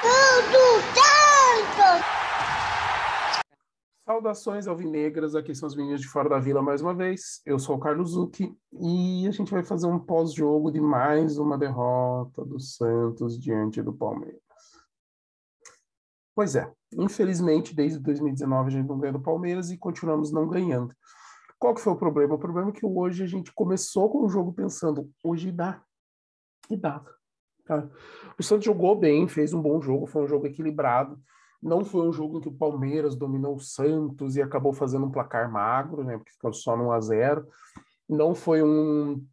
Tudo Santos! Saudações alvinegras, aqui são os meninos de fora da vila mais uma vez. Eu sou o Carlos Zucchi e a gente vai fazer um pós-jogo de mais uma derrota do Santos diante do Palmeiras. Pois é, infelizmente desde 2019 a gente não ganha do Palmeiras e continuamos não ganhando. Qual que foi o problema? O problema é que hoje a gente começou com o jogo pensando, hoje dá. E dá. Tá? O Santos jogou bem, fez um bom jogo, foi um jogo equilibrado. Não foi um jogo em que o Palmeiras dominou o Santos e acabou fazendo um placar magro, né? Porque ficou só no 1 a 0 Não foi um,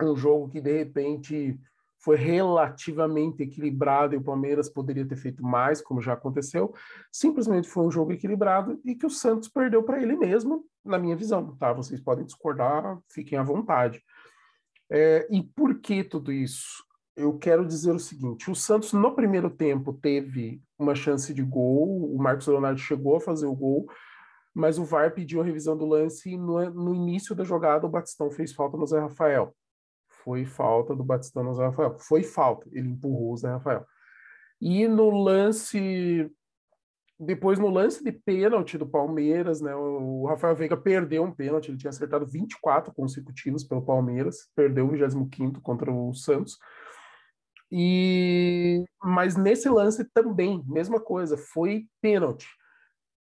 um jogo que, de repente, foi relativamente equilibrado e o Palmeiras poderia ter feito mais, como já aconteceu. Simplesmente foi um jogo equilibrado e que o Santos perdeu para ele mesmo, na minha visão, tá? Vocês podem discordar, fiquem à vontade. É, e por que tudo isso? Eu quero dizer o seguinte: o Santos no primeiro tempo teve uma chance de gol, o Marcos Leonardo chegou a fazer o gol, mas o VAR pediu a revisão do lance e no, no início da jogada o Batistão fez falta no Zé Rafael. Foi falta do Batistão no Zé Rafael. Foi falta, ele empurrou o Zé Rafael. E no lance depois, no lance de pênalti do Palmeiras, né, o Rafael Veiga perdeu um pênalti, ele tinha acertado 24 consecutivos pelo Palmeiras, perdeu o 25 contra o Santos. E mas nesse lance também, mesma coisa, foi pênalti.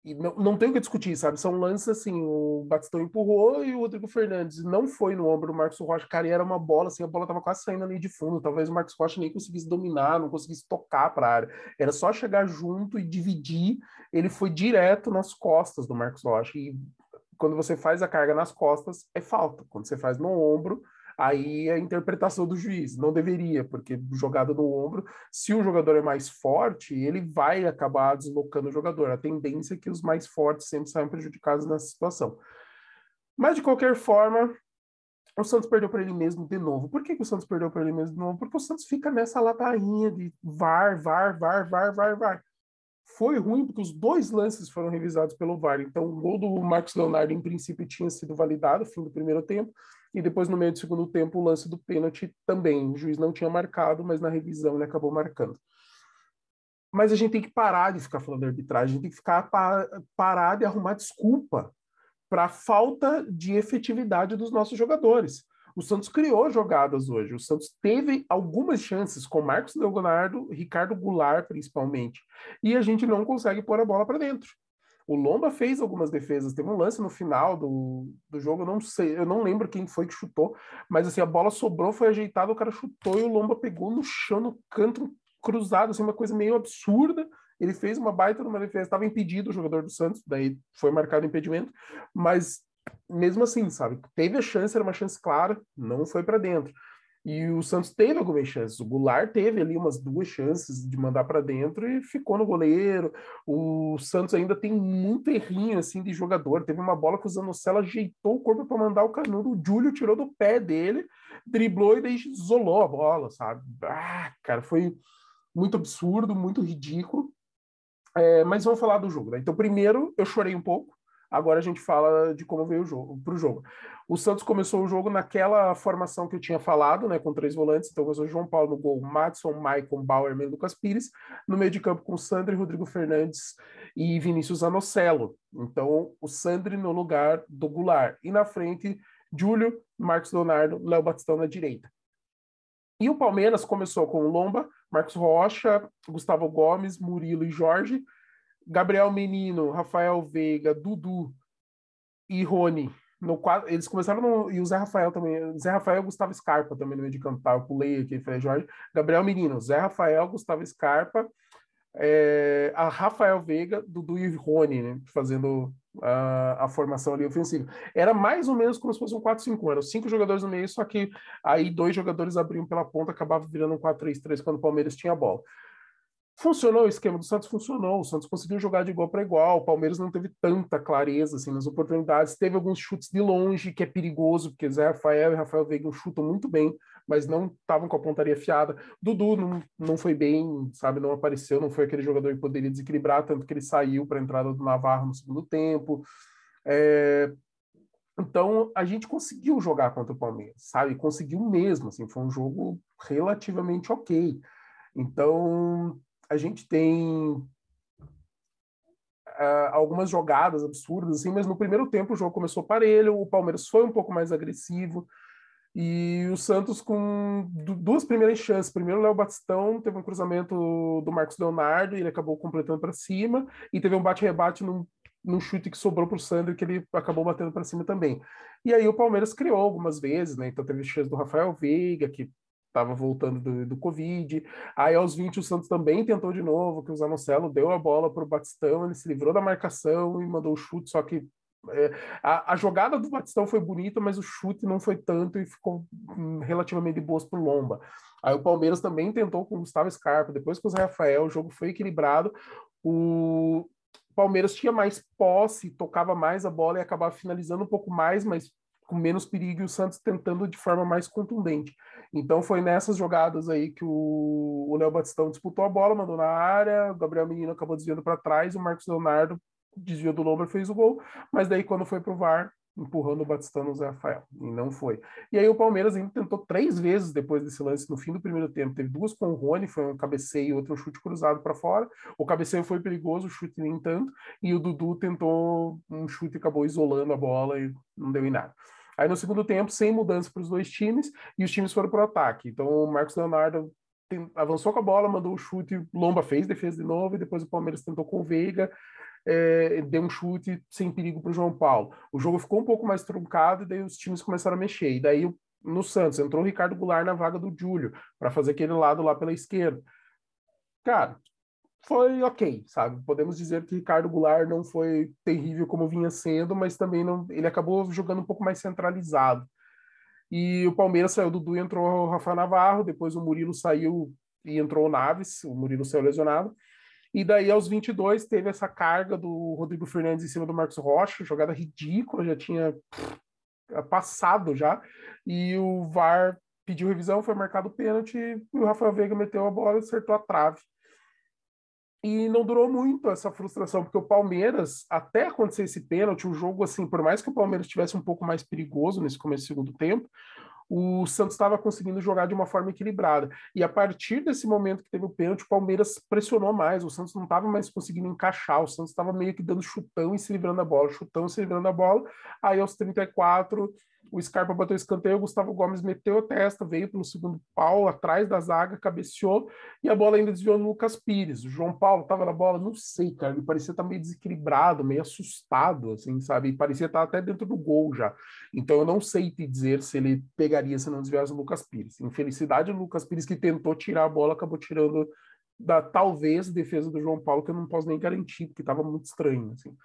E não, não tem o que discutir, sabe? São lances assim, o Batistão empurrou e o Rodrigo Fernandes não foi no ombro do Marcos Rocha. Cara, e era uma bola, assim, a bola tava quase saindo ali de fundo. Talvez o Marcos Rocha nem conseguisse dominar, não conseguisse tocar para a área. Era só chegar junto e dividir. Ele foi direto nas costas do Marcos Rocha. E quando você faz a carga nas costas, é falta. Quando você faz no ombro, aí é a interpretação do juiz. Não deveria, porque jogada no ombro, se o jogador é mais forte, ele vai acabar deslocando o jogador. A tendência é que os mais fortes sempre saiam prejudicados nessa situação. Mas, de qualquer forma, o Santos perdeu para ele mesmo de novo. Por que, que o Santos perdeu para ele mesmo de novo? Porque o Santos fica nessa latainha de VAR, VAR, VAR, VAR, VAR, VAR. Foi ruim porque os dois lances foram revisados pelo VAR. Então, o gol do Marcos Leonardo, em princípio, tinha sido validado, fim do primeiro tempo. E depois, no meio do segundo tempo, o lance do pênalti também. O juiz não tinha marcado, mas na revisão ele acabou marcando. Mas a gente tem que parar de ficar falando de arbitragem, a gente tem que ficar parar de arrumar desculpa para a falta de efetividade dos nossos jogadores. O Santos criou jogadas hoje. O Santos teve algumas chances com Marcos Leonardo, Ricardo Goulart, principalmente. E a gente não consegue pôr a bola para dentro. O Lomba fez algumas defesas. Teve um lance no final do, do jogo, eu não sei, eu não lembro quem foi que chutou, mas assim, a bola sobrou, foi ajeitada, o cara chutou e o Lomba pegou no chão, no canto cruzado, assim, uma coisa meio absurda. Ele fez uma baita numa defesa, estava impedido o jogador do Santos, daí foi marcado impedimento, mas mesmo assim, sabe, teve a chance, era uma chance clara, não foi para dentro. E o Santos teve algumas chances. O Goulart teve ali umas duas chances de mandar para dentro e ficou no goleiro. O Santos ainda tem muito errinho assim de jogador. Teve uma bola que o Zanocelo ajeitou o corpo para mandar o canudo. O Júlio tirou do pé dele, driblou e daí isolou a bola, sabe? Ah, cara, foi muito absurdo, muito ridículo. É, mas vamos falar do jogo. Né? Então, primeiro, eu chorei um pouco. Agora a gente fala de como veio o jogo para o jogo. O Santos começou o jogo naquela formação que eu tinha falado, né, com três volantes. Então, começou João Paulo no gol, Madison, Maicon, Bauer, e Lucas Pires. No meio de campo com Sandri, Rodrigo Fernandes e Vinícius Anocelo. Então, o Sandri no lugar do Goulart. E na frente, Júlio, Marcos Leonardo, Léo Batistão na direita. E o Palmeiras começou com Lomba, Marcos Rocha, Gustavo Gomes, Murilo e Jorge. Gabriel Menino, Rafael Veiga, Dudu e Rony no eles começaram no, e o Zé Rafael também, Zé Rafael e Gustavo Scarpa também no meio de campo, tá? Eu pulei aqui, falei Jorge, Gabriel Menino, Zé Rafael, Gustavo Scarpa, é, a Rafael Veiga, Dudu e Rony, né? Fazendo a, a, formação ali ofensiva. Era mais ou menos como se fosse um 4-5-1, eram cinco jogadores no meio, só que aí dois jogadores abriam pela ponta, acabava virando um 4-3-3 quando o Palmeiras tinha a bola. Funcionou o esquema do Santos? Funcionou. O Santos conseguiu jogar de igual para igual. O Palmeiras não teve tanta clareza assim, nas oportunidades. Teve alguns chutes de longe, que é perigoso, porque Zé Rafael e Rafael Veiga chutam muito bem, mas não estavam com a pontaria fiada. Dudu não, não foi bem, sabe? Não apareceu, não foi aquele jogador que poderia desequilibrar, tanto que ele saiu para a entrada do Navarro no segundo tempo. É... Então, a gente conseguiu jogar contra o Palmeiras, sabe? Conseguiu mesmo, assim, foi um jogo relativamente ok. Então, a gente tem uh, algumas jogadas absurdas, assim, mas no primeiro tempo o jogo começou parelho, o Palmeiras foi um pouco mais agressivo, e o Santos com duas primeiras chances. Primeiro, o Léo Batistão teve um cruzamento do Marcos Leonardo e ele acabou completando para cima. E teve um bate-rebate num, num, chute que sobrou para o Sandro que ele acabou batendo para cima também. E aí o Palmeiras criou algumas vezes, né? Então teve chance do Rafael Veiga, que estava voltando do, do Covid. Aí aos 20 o Santos também tentou de novo, que o Zanocelo deu a bola para o Batistão, ele se livrou da marcação e mandou o chute, só que é, a, a, jogada do Batistão foi bonita, mas o chute não foi tanto e ficou hum, relativamente boas para o Lomba. Aí o Palmeiras também tentou com o Gustavo Scarpa, depois com o Zé Rafael, o jogo foi equilibrado. O Palmeiras tinha mais posse, tocava mais a bola e acabava finalizando um pouco mais, mas com menos perigo e o Santos tentando de forma mais contundente. Então foi nessas jogadas aí que o Léo Batistão disputou a bola, mandou na área, o Gabriel Menino acabou desviando para trás, o Marcos Leonardo desvio do Lombra fez o gol, mas daí quando foi pro VAR, empurrando o Batistão no Zé Rafael, e não foi. E aí o Palmeiras ainda tentou três vezes depois desse lance no fim do primeiro tempo, teve duas com o Rony, foi um cabeceio e outro um chute cruzado para fora, o cabeceio foi perigoso, o chute nem tanto, e o Dudu tentou um chute e acabou isolando a bola e não deu em nada. Aí no segundo tempo, sem mudança para os dois times, e os times foram para o ataque. Então o Marcos Leonardo avançou com a bola, mandou o chute, Lomba fez defesa de novo, e depois o Palmeiras tentou com o Veiga, é, deu um chute sem perigo para o João Paulo. O jogo ficou um pouco mais truncado e daí os times começaram a mexer. E daí no Santos entrou o Ricardo Goulart na vaga do Júlio para fazer aquele lado lá pela esquerda. Cara, foi ok, sabe? Podemos dizer que Ricardo Goulart não foi terrível como vinha sendo, mas também não, ele acabou jogando um pouco mais centralizado. E o Palmeiras saiu do Dudu e entrou o Rafael Navarro, depois o Murilo saiu e entrou o Naves, o Murilo saiu lesionado. E daí, aos 22, teve essa carga do Rodrigo Fernandes em cima do Marcos Rocha, jogada ridícula, já tinha passado já. E o VAR pediu revisão, foi marcado o pênalti, e o Rafael Veiga meteu a bola e acertou a trave. E não durou muito essa frustração, porque o Palmeiras, até acontecer esse pênalti, o jogo, assim, por mais que o Palmeiras tivesse um pouco mais perigoso nesse começo do segundo tempo, o Santos estava conseguindo jogar de uma forma equilibrada. E a partir desse momento que teve o pênalti, o Palmeiras pressionou mais. O Santos não estava mais conseguindo encaixar. O Santos estava meio que dando chutão e se livrando da bola, chutão e se livrando da bola. Aí aos 34, o Scarpa bateu escanteio, o Gustavo Gomes meteu a testa, veio pelo segundo pau, atrás da zaga, cabeceou, e a bola ainda desviou no Lucas Pires. O João Paulo estava na bola, não sei, cara, ele parecia estar tá meio desequilibrado, meio assustado, assim, sabe? E parecia estar tá até dentro do gol já. Então eu não sei te dizer se ele pegaria se não desviasse o Lucas Pires. Infelicidade, o Lucas Pires que tentou tirar a bola, acabou tirando da talvez defesa do João Paulo, que eu não posso nem garantir, porque estava muito estranho, assim.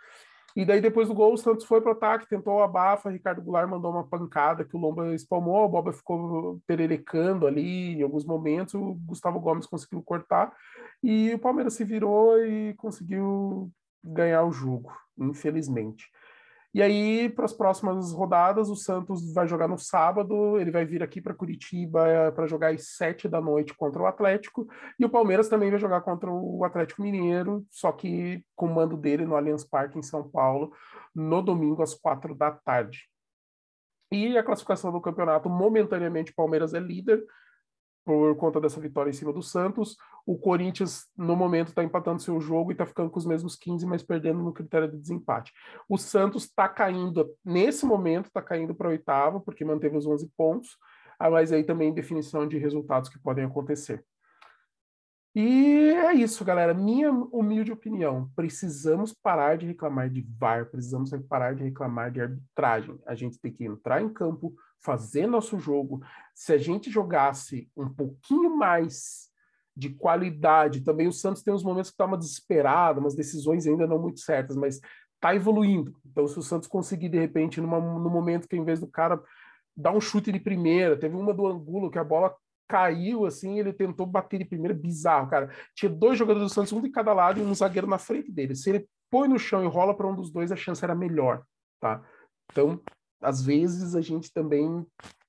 E daí, depois do gol, o Santos foi para o ataque, tentou o abafa, Ricardo Goulart mandou uma pancada que o Lomba espalmou, a Boba ficou pererecando ali em alguns momentos, o Gustavo Gomes conseguiu cortar, e o Palmeiras se virou e conseguiu ganhar o jogo, infelizmente. E aí, para as próximas rodadas, o Santos vai jogar no sábado, ele vai vir aqui para Curitiba eh, para jogar às sete da noite contra o Atlético, e o Palmeiras também vai jogar contra o Atlético Mineiro, só que com o mando dele no Allianz Parque, em São Paulo, no domingo às quatro da tarde. E a classificação do campeonato, momentaneamente, o Palmeiras é líder, por conta dessa vitória em cima do Santos. O Corinthians, no momento, está empatando seu jogo e está ficando com os mesmos 15, mas perdendo no critério de desempate. O Santos está caindo, nesse momento, está caindo para oitavo, porque manteve os 11 pontos, ah, mas aí também definição de resultados que podem acontecer. E é isso, galera. Minha humilde opinião. Precisamos parar de reclamar de VAR, precisamos parar de reclamar de arbitragem. A gente tem que entrar em campo, fazer nosso jogo. Se a gente jogasse um pouquinho mais de qualidade, também o Santos tem uns momentos que está uma desesperada, umas decisões ainda não muito certas, mas está evoluindo. Então, se o Santos conseguir, de repente, numa, no momento que, em vez do cara dar um chute de primeira, teve uma do Angulo que a bola caiu assim, ele tentou bater de primeira, bizarro, cara. Tinha dois jogadores do Santos, um de cada lado e um zagueiro na frente dele. Se ele põe no chão e rola para um dos dois, a chance era melhor, tá? Então, às vezes a gente também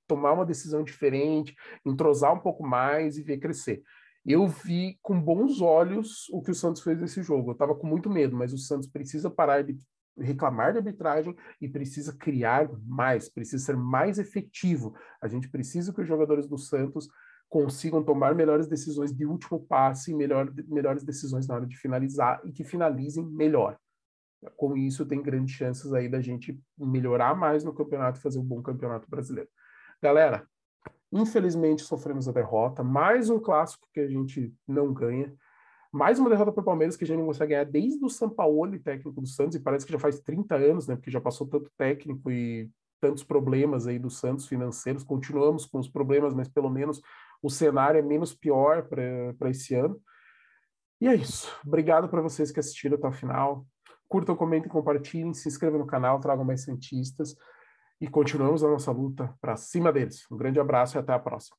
tomar uma decisão diferente, entrosar um pouco mais e ver crescer. Eu vi com bons olhos o que o Santos fez nesse jogo. Eu estava com muito medo, mas o Santos precisa parar de reclamar de arbitragem e precisa criar mais, precisa ser mais efetivo. A gente precisa que os jogadores do Santos consigam tomar melhores decisões de último passe melhor, melhores decisões na hora de finalizar e que finalizem melhor. Com isso, tem grandes chances aí da gente melhorar mais no campeonato e fazer um bom campeonato brasileiro. Galera, infelizmente sofremos a derrota, mais um clássico que a gente não ganha, mais uma derrota para o Palmeiras que a gente não consegue ganhar desde o Sampaoli, técnico do Santos, e parece que já faz 30 anos, né? Porque já passou tanto técnico e tantos problemas aí do Santos financeiros. Continuamos com os problemas, mas pelo menos o cenário é menos pior para esse ano. E é isso. Obrigado para vocês que assistiram até o final. Curtam, comentem, compartilhem, se inscrevam no canal, tragam mais cientistas e continuamos a nossa luta para cima deles. Um grande abraço e até a próxima.